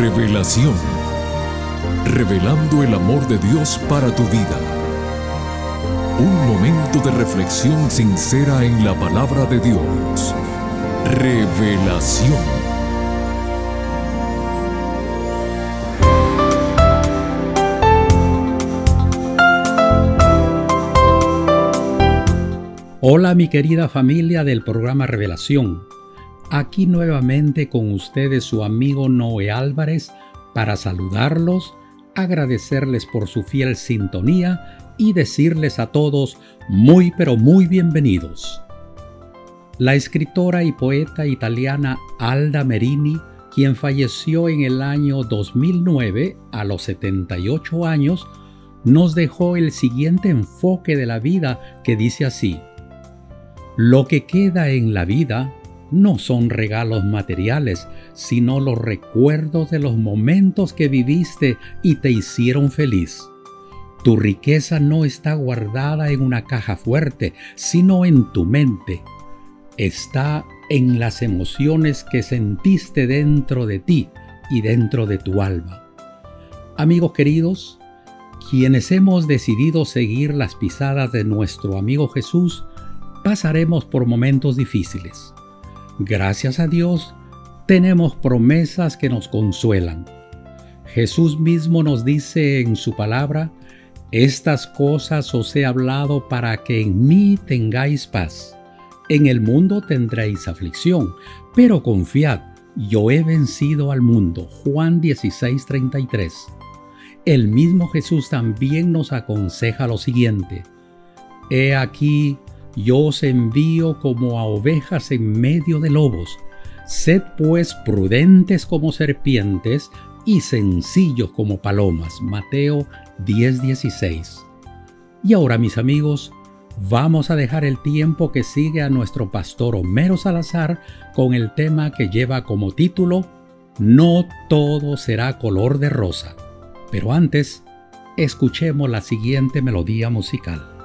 Revelación. Revelando el amor de Dios para tu vida. Un momento de reflexión sincera en la palabra de Dios. Revelación. Hola mi querida familia del programa Revelación. Aquí nuevamente con ustedes su amigo Noé Álvarez para saludarlos, agradecerles por su fiel sintonía y decirles a todos muy pero muy bienvenidos. La escritora y poeta italiana Alda Merini, quien falleció en el año 2009 a los 78 años, nos dejó el siguiente enfoque de la vida que dice así. Lo que queda en la vida no son regalos materiales, sino los recuerdos de los momentos que viviste y te hicieron feliz. Tu riqueza no está guardada en una caja fuerte, sino en tu mente. Está en las emociones que sentiste dentro de ti y dentro de tu alma. Amigos queridos, quienes hemos decidido seguir las pisadas de nuestro amigo Jesús, pasaremos por momentos difíciles. Gracias a Dios, tenemos promesas que nos consuelan. Jesús mismo nos dice en su palabra, estas cosas os he hablado para que en mí tengáis paz. En el mundo tendréis aflicción, pero confiad, yo he vencido al mundo. Juan 16:33. El mismo Jesús también nos aconseja lo siguiente. He aquí, yo os envío como a ovejas en medio de lobos. Sed pues prudentes como serpientes y sencillos como palomas. Mateo 10:16. Y ahora mis amigos, vamos a dejar el tiempo que sigue a nuestro pastor Homero Salazar con el tema que lleva como título No todo será color de rosa. Pero antes, escuchemos la siguiente melodía musical.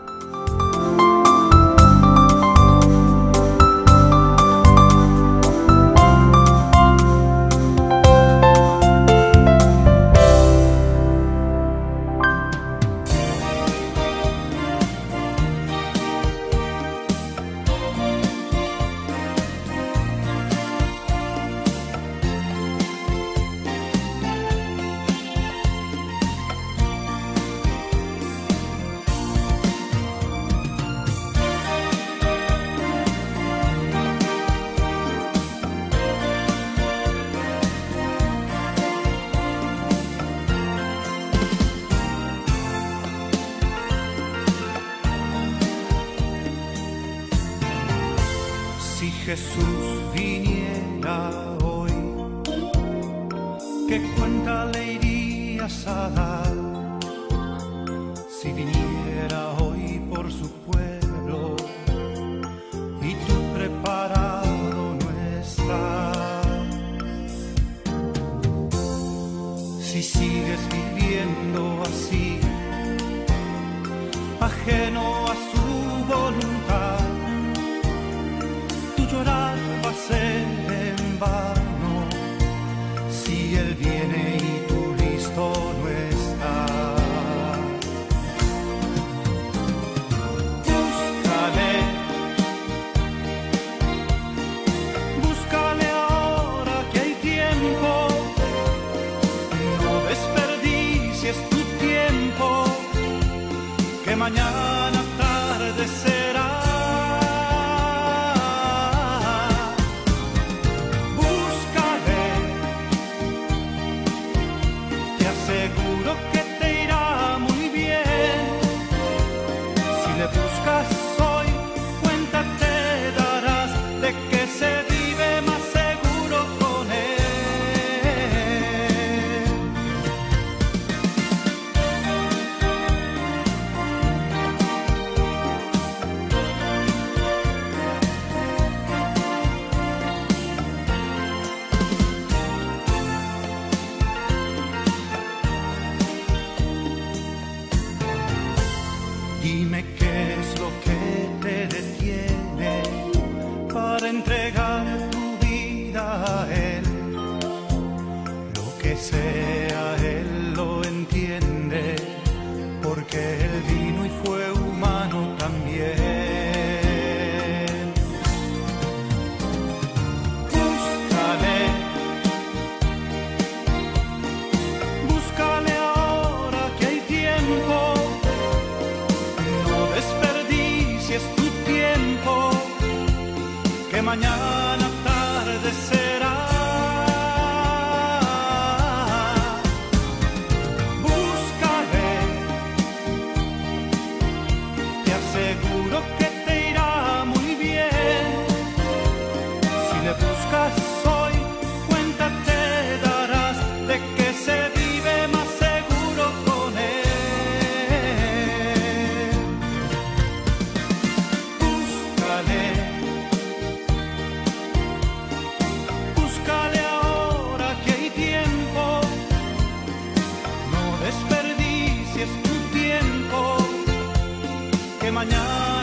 mañana. Mañana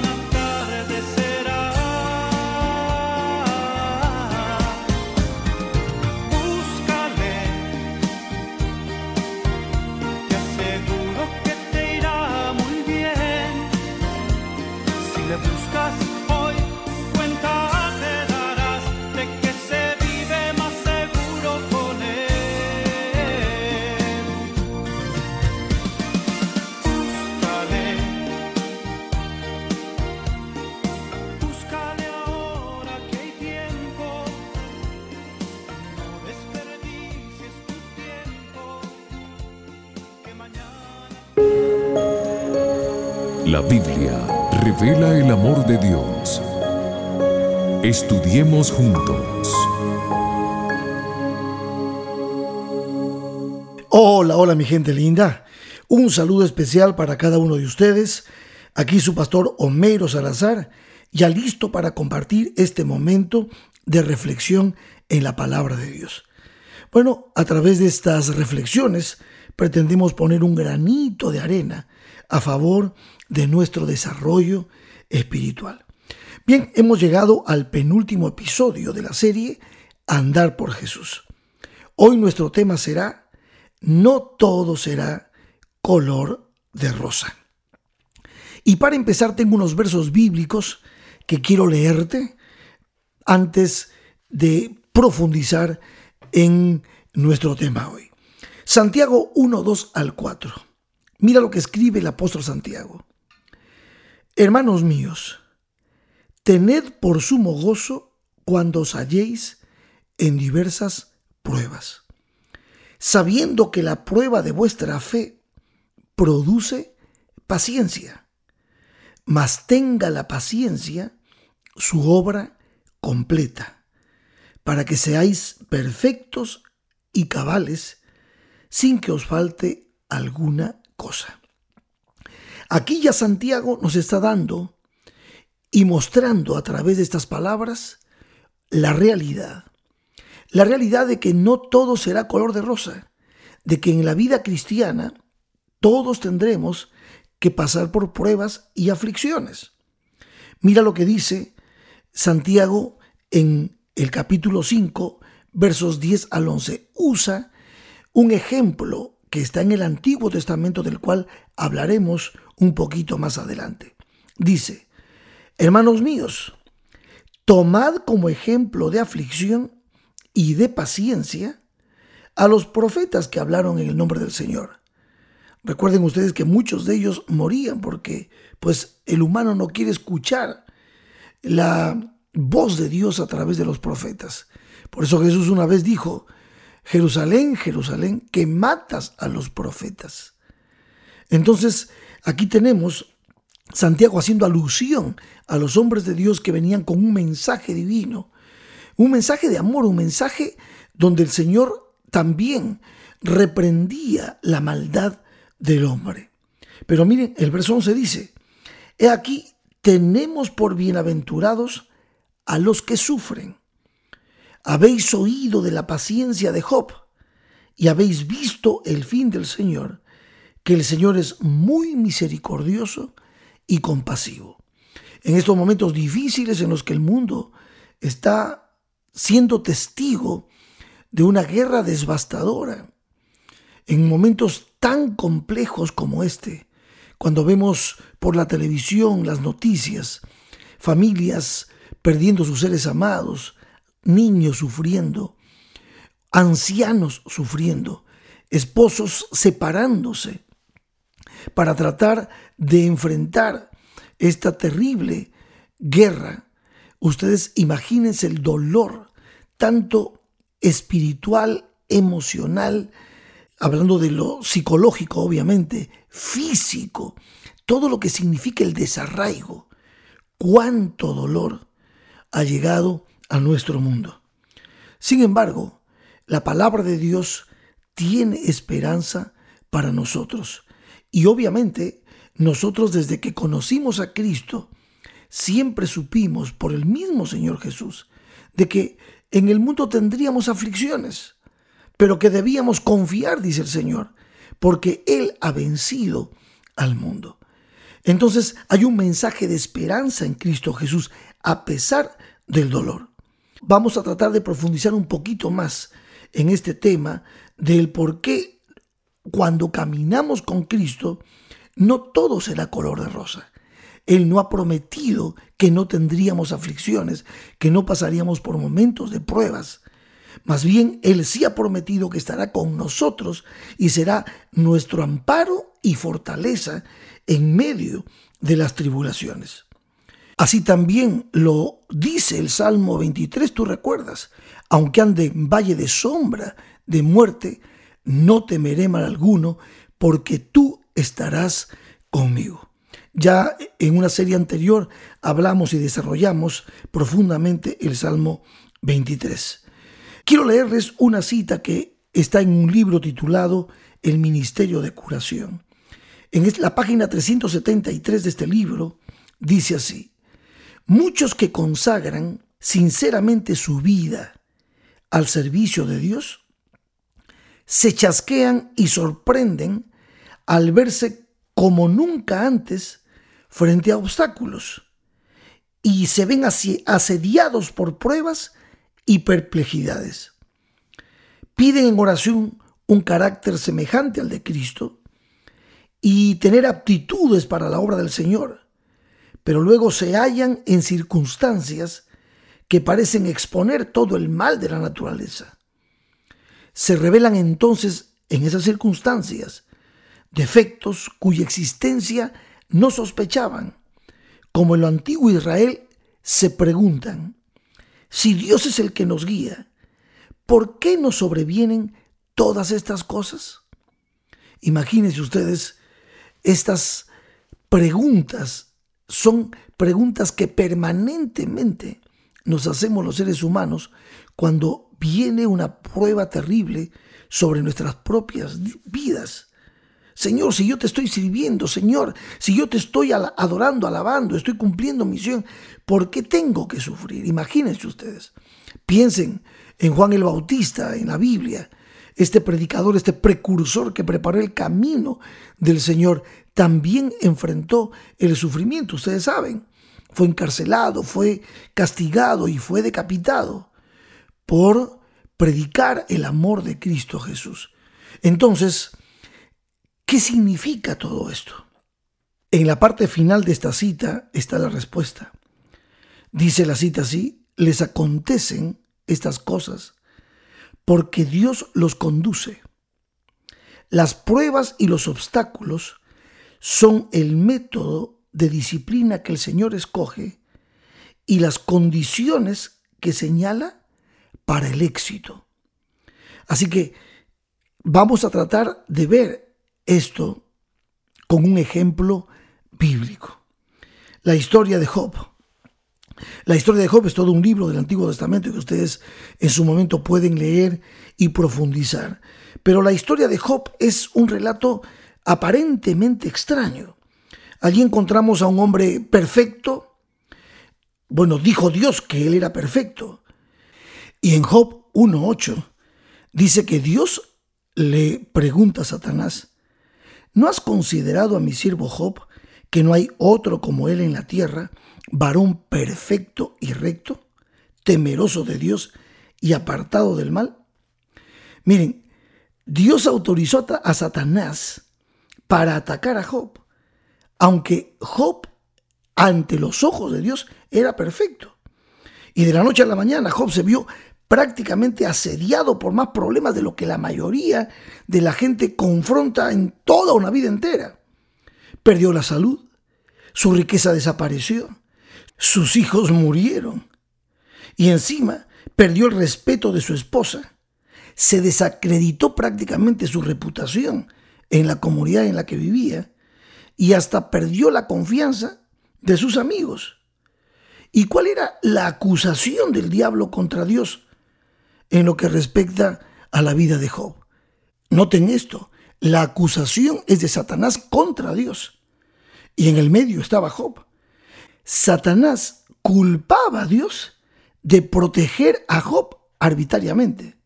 amor de Dios. Estudiemos juntos. Hola, hola mi gente linda. Un saludo especial para cada uno de ustedes. Aquí su pastor Homero Salazar, ya listo para compartir este momento de reflexión en la palabra de Dios. Bueno, a través de estas reflexiones pretendemos poner un granito de arena a favor de nuestro desarrollo espiritual. Bien, hemos llegado al penúltimo episodio de la serie Andar por Jesús. Hoy nuestro tema será No todo será color de rosa. Y para empezar tengo unos versos bíblicos que quiero leerte antes de profundizar en nuestro tema hoy. Santiago 1, 2 al 4. Mira lo que escribe el apóstol Santiago. Hermanos míos, tened por sumo gozo cuando os halléis en diversas pruebas, sabiendo que la prueba de vuestra fe produce paciencia, mas tenga la paciencia su obra completa, para que seáis perfectos y cabales sin que os falte alguna cosa. Aquí ya Santiago nos está dando y mostrando a través de estas palabras la realidad. La realidad de que no todo será color de rosa, de que en la vida cristiana todos tendremos que pasar por pruebas y aflicciones. Mira lo que dice Santiago en el capítulo 5, versos 10 al 11. Usa un ejemplo que está en el Antiguo Testamento del cual hablaremos un poquito más adelante. Dice, hermanos míos, tomad como ejemplo de aflicción y de paciencia a los profetas que hablaron en el nombre del Señor. Recuerden ustedes que muchos de ellos morían porque pues el humano no quiere escuchar la voz de Dios a través de los profetas. Por eso Jesús una vez dijo, Jerusalén, Jerusalén, que matas a los profetas. Entonces, aquí tenemos Santiago haciendo alusión a los hombres de Dios que venían con un mensaje divino, un mensaje de amor, un mensaje donde el Señor también reprendía la maldad del hombre. Pero miren, el verso 11 dice, He aquí, tenemos por bienaventurados a los que sufren. Habéis oído de la paciencia de Job y habéis visto el fin del Señor, que el Señor es muy misericordioso y compasivo. En estos momentos difíciles en los que el mundo está siendo testigo de una guerra devastadora, en momentos tan complejos como este, cuando vemos por la televisión las noticias, familias perdiendo sus seres amados, niños sufriendo, ancianos sufriendo, esposos separándose para tratar de enfrentar esta terrible guerra Ustedes imagínense el dolor, tanto espiritual, emocional, hablando de lo psicológico, obviamente, físico, todo lo que significa el desarraigo. Cuánto dolor ha llegado a nuestro mundo. Sin embargo, la palabra de Dios tiene esperanza para nosotros. Y obviamente, nosotros desde que conocimos a Cristo, siempre supimos por el mismo Señor Jesús de que en el mundo tendríamos aflicciones, pero que debíamos confiar, dice el Señor, porque Él ha vencido al mundo. Entonces hay un mensaje de esperanza en Cristo Jesús a pesar del dolor. Vamos a tratar de profundizar un poquito más en este tema del por qué cuando caminamos con Cristo no todo será color de rosa. Él no ha prometido que no tendríamos aflicciones, que no pasaríamos por momentos de pruebas. Más bien, Él sí ha prometido que estará con nosotros y será nuestro amparo y fortaleza en medio de las tribulaciones. Así también lo dice el Salmo 23, tú recuerdas, aunque ande en valle de sombra, de muerte, no temeré mal alguno, porque tú estarás conmigo. Ya en una serie anterior hablamos y desarrollamos profundamente el Salmo 23. Quiero leerles una cita que está en un libro titulado El Ministerio de Curación. En la página 373 de este libro dice así, muchos que consagran sinceramente su vida al servicio de Dios, se chasquean y sorprenden al verse como nunca antes frente a obstáculos y se ven asediados por pruebas y perplejidades. Piden en oración un carácter semejante al de Cristo y tener aptitudes para la obra del Señor, pero luego se hallan en circunstancias que parecen exponer todo el mal de la naturaleza. Se revelan entonces en esas circunstancias defectos cuya existencia no sospechaban. Como en lo antiguo Israel, se preguntan, si Dios es el que nos guía, ¿por qué nos sobrevienen todas estas cosas? Imagínense ustedes, estas preguntas son preguntas que permanentemente nos hacemos los seres humanos cuando viene una prueba terrible sobre nuestras propias vidas. Señor, si yo te estoy sirviendo, Señor, si yo te estoy adorando, alabando, estoy cumpliendo misión, ¿por qué tengo que sufrir? Imagínense ustedes. Piensen en Juan el Bautista, en la Biblia, este predicador, este precursor que preparó el camino del Señor, también enfrentó el sufrimiento, ustedes saben. Fue encarcelado, fue castigado y fue decapitado por predicar el amor de Cristo Jesús. Entonces, ¿Qué significa todo esto? En la parte final de esta cita está la respuesta. Dice la cita así, les acontecen estas cosas porque Dios los conduce. Las pruebas y los obstáculos son el método de disciplina que el Señor escoge y las condiciones que señala para el éxito. Así que vamos a tratar de ver esto con un ejemplo bíblico. La historia de Job. La historia de Job es todo un libro del Antiguo Testamento que ustedes en su momento pueden leer y profundizar. Pero la historia de Job es un relato aparentemente extraño. Allí encontramos a un hombre perfecto. Bueno, dijo Dios que él era perfecto. Y en Job 1.8 dice que Dios le pregunta a Satanás, ¿No has considerado a mi siervo Job, que no hay otro como él en la tierra, varón perfecto y recto, temeroso de Dios y apartado del mal? Miren, Dios autorizó a Satanás para atacar a Job, aunque Job ante los ojos de Dios era perfecto. Y de la noche a la mañana Job se vio prácticamente asediado por más problemas de lo que la mayoría de la gente confronta en toda una vida entera. Perdió la salud, su riqueza desapareció, sus hijos murieron, Y encima perdió el respeto de su esposa. Se desacreditó prácticamente su reputación en la comunidad en la que vivía y hasta perdió la confianza de sus amigos. ¿Y cuál era la acusación del diablo contra Dios en lo que respecta a la vida de Job? Noten esto, la acusación es de Satanás contra Dios. Y en el medio estaba Job. Satanás culpaba a Dios de proteger a Job arbitrariamente.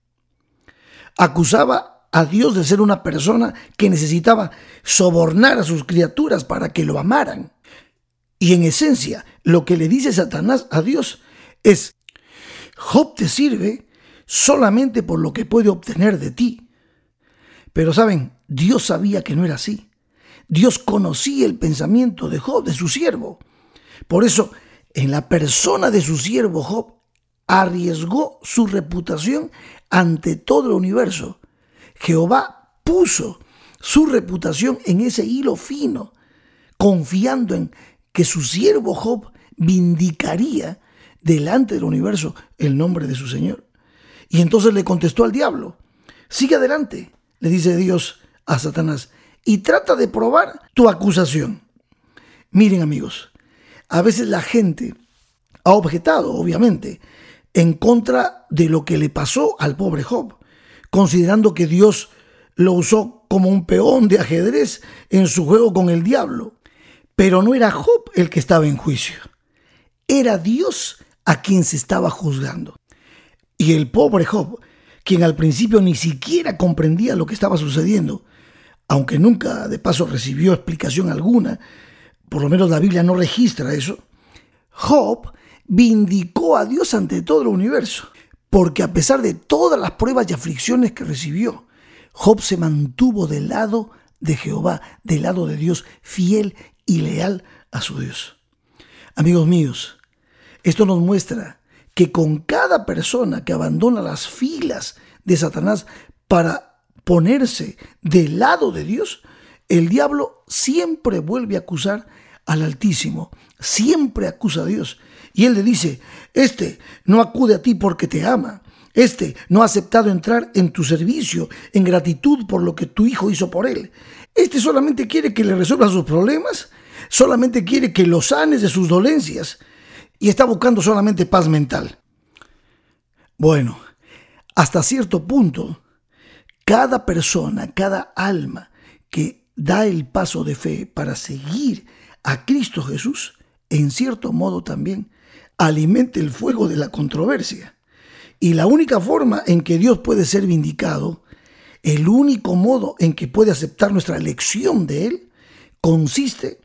Acusaba a Dios de ser una persona que necesitaba sobornar a sus criaturas para que lo amaran. Y en esencia, lo que le dice Satanás a Dios es, Job te sirve solamente por lo que puede obtener de ti. Pero saben, Dios sabía que no era así. Dios conocía el pensamiento de Job, de su siervo. Por eso, en la persona de su siervo Job, arriesgó su reputación ante todo el universo. Jehová puso su reputación en ese hilo fino, confiando en que su siervo Job vindicaría delante del universo el nombre de su Señor. Y entonces le contestó al diablo, sigue adelante, le dice Dios a Satanás, y trata de probar tu acusación. Miren amigos, a veces la gente ha objetado, obviamente, en contra de lo que le pasó al pobre Job, considerando que Dios lo usó como un peón de ajedrez en su juego con el diablo. Pero no era Job el que estaba en juicio, era Dios a quien se estaba juzgando. Y el pobre Job, quien al principio ni siquiera comprendía lo que estaba sucediendo, aunque nunca de paso recibió explicación alguna, por lo menos la Biblia no registra eso, Job vindicó a Dios ante todo el universo, porque a pesar de todas las pruebas y aflicciones que recibió, Job se mantuvo del lado de Jehová, del lado de Dios, fiel y leal a su Dios. Amigos míos, esto nos muestra que con cada persona que abandona las filas de Satanás para ponerse del lado de Dios, el diablo siempre vuelve a acusar al Altísimo, siempre acusa a Dios y él le dice, este no acude a ti porque te ama. Este no ha aceptado entrar en tu servicio en gratitud por lo que tu hijo hizo por él. Este solamente quiere que le resuelva sus problemas, solamente quiere que lo sanes de sus dolencias y está buscando solamente paz mental. Bueno, hasta cierto punto, cada persona, cada alma que da el paso de fe para seguir a Cristo Jesús, en cierto modo también alimente el fuego de la controversia. Y la única forma en que Dios puede ser vindicado, el único modo en que puede aceptar nuestra elección de Él, consiste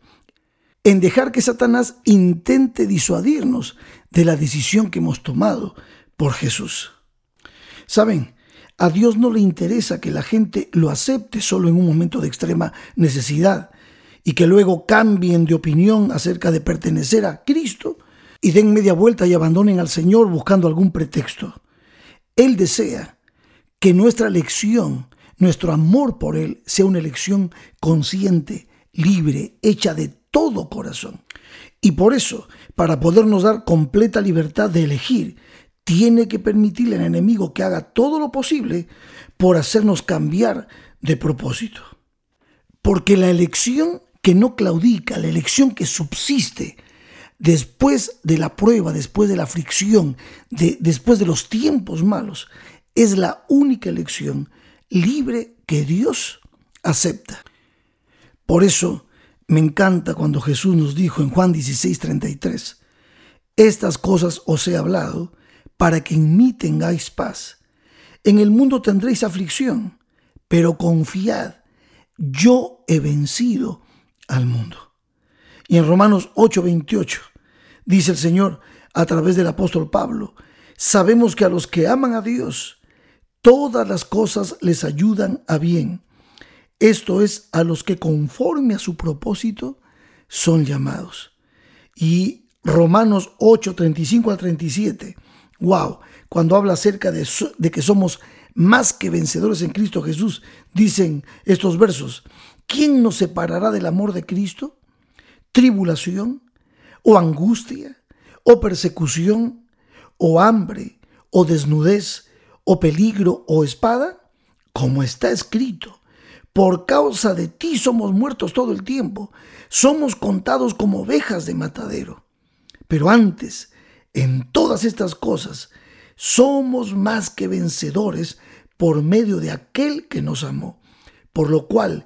en dejar que Satanás intente disuadirnos de la decisión que hemos tomado por Jesús. Saben, a Dios no le interesa que la gente lo acepte solo en un momento de extrema necesidad y que luego cambien de opinión acerca de pertenecer a Cristo y den media vuelta y abandonen al Señor buscando algún pretexto. Él desea que nuestra elección, nuestro amor por Él, sea una elección consciente, libre, hecha de todo corazón. Y por eso, para podernos dar completa libertad de elegir, tiene que permitirle al enemigo que haga todo lo posible por hacernos cambiar de propósito. Porque la elección que no claudica, la elección que subsiste, después de la prueba, después de la fricción, de, después de los tiempos malos, es la única elección libre que Dios acepta. Por eso me encanta cuando Jesús nos dijo en Juan 16:33, estas cosas os he hablado para que en mí tengáis paz. En el mundo tendréis aflicción, pero confiad, yo he vencido al mundo. Y en Romanos 8:28 dice el Señor a través del apóstol Pablo, sabemos que a los que aman a Dios, todas las cosas les ayudan a bien. Esto es a los que conforme a su propósito son llamados. Y Romanos 8, 35 al 37, wow, cuando habla acerca de, de que somos más que vencedores en Cristo Jesús, dicen estos versos, ¿quién nos separará del amor de Cristo? ¿Tribulación? o angustia, o persecución, o hambre, o desnudez, o peligro, o espada? Como está escrito, por causa de ti somos muertos todo el tiempo, somos contados como ovejas de matadero. Pero antes, en todas estas cosas, somos más que vencedores por medio de aquel que nos amó, por lo cual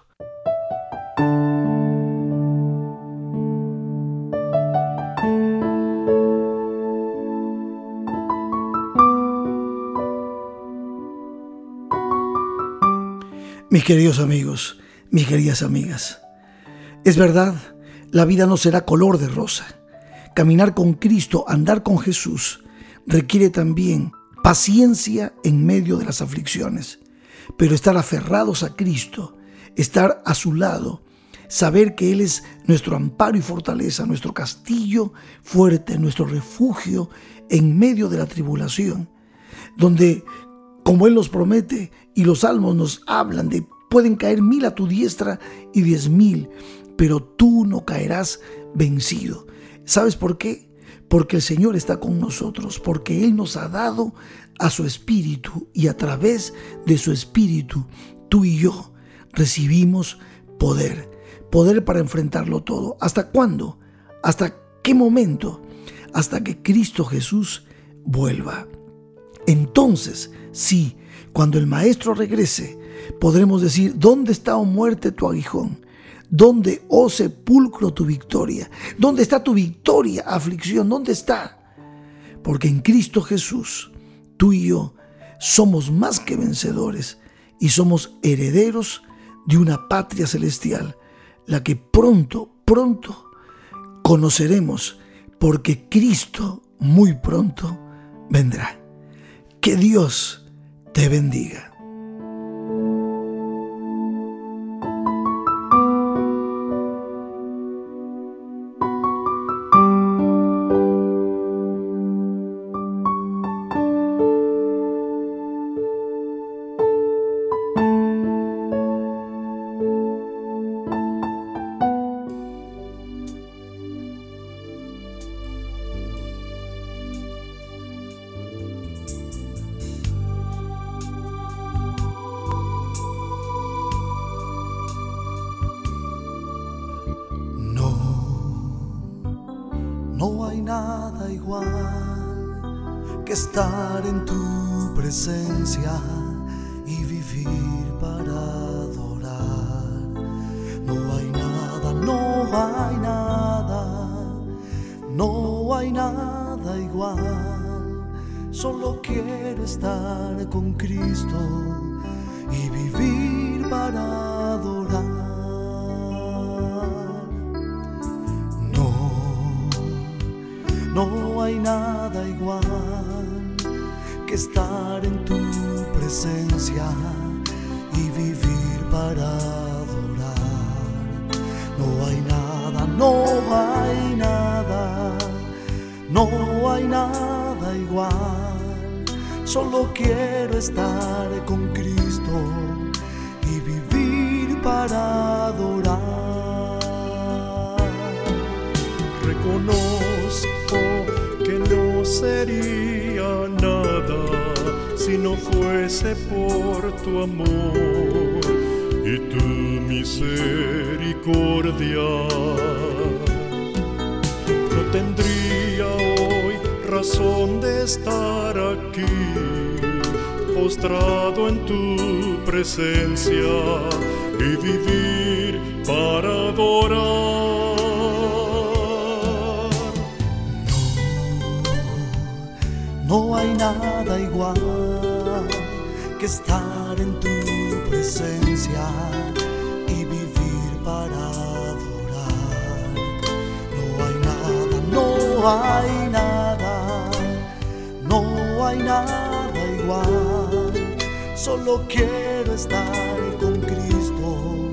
Mis queridos amigos, mis queridas amigas, es verdad, la vida no será color de rosa. Caminar con Cristo, andar con Jesús, requiere también paciencia en medio de las aflicciones, pero estar aferrados a Cristo, estar a su lado, saber que Él es nuestro amparo y fortaleza, nuestro castillo fuerte, nuestro refugio en medio de la tribulación, donde como Él nos promete y los salmos nos hablan de pueden caer mil a tu diestra y diez mil, pero tú no caerás vencido. ¿Sabes por qué? Porque el Señor está con nosotros, porque Él nos ha dado a su Espíritu y a través de su Espíritu, tú y yo recibimos poder, poder para enfrentarlo todo. ¿Hasta cuándo? ¿Hasta qué momento? Hasta que Cristo Jesús vuelva. Entonces, sí, cuando el Maestro regrese, podremos decir, ¿dónde está, oh muerte, tu aguijón? ¿Dónde, oh sepulcro, tu victoria? ¿Dónde está tu victoria, aflicción? ¿Dónde está? Porque en Cristo Jesús, tú y yo somos más que vencedores y somos herederos de una patria celestial, la que pronto, pronto conoceremos, porque Cristo muy pronto vendrá. Que Dios te bendiga. Estar con Cristo y vivir para adorar. No hay nada igual que estar en tu presencia y vivir para adorar. No hay nada, no hay nada, no hay nada igual. Solo quiero estar con Cristo y vivir para adorar. Reconozco que no sería nada si no fuese por tu amor y tu misericordia. No tendría razón de estar aquí, postrado en tu presencia y vivir para adorar. No hay nada igual que estar en tu presencia y vivir para adorar. No hay nada, no hay solo quiero estar con Cristo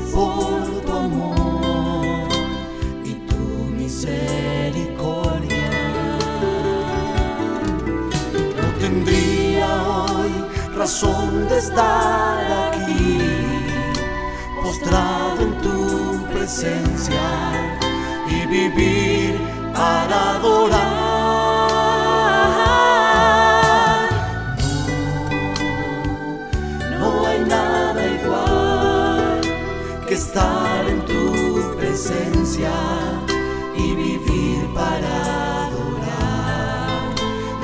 por tu amor y tu misericordia. No tendría hoy razón de estar aquí, postrado en tu presencia y vivir para adorar. Y vivir para adorar.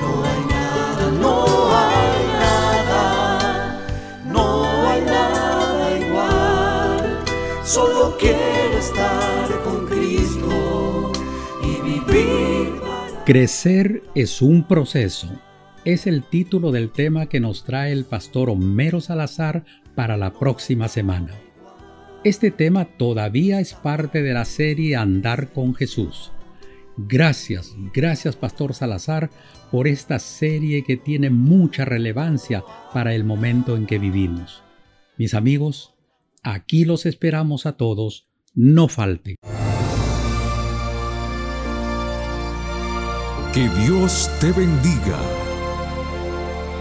No hay nada, no hay nada, no hay nada igual. Solo quiero estar con Cristo y vivir Crecer es un proceso. Es el título del tema que nos trae el pastor Homero Salazar para la próxima semana. Este tema todavía es parte de la serie Andar con Jesús. Gracias, gracias Pastor Salazar por esta serie que tiene mucha relevancia para el momento en que vivimos. Mis amigos, aquí los esperamos a todos, no falte. Que Dios te bendiga.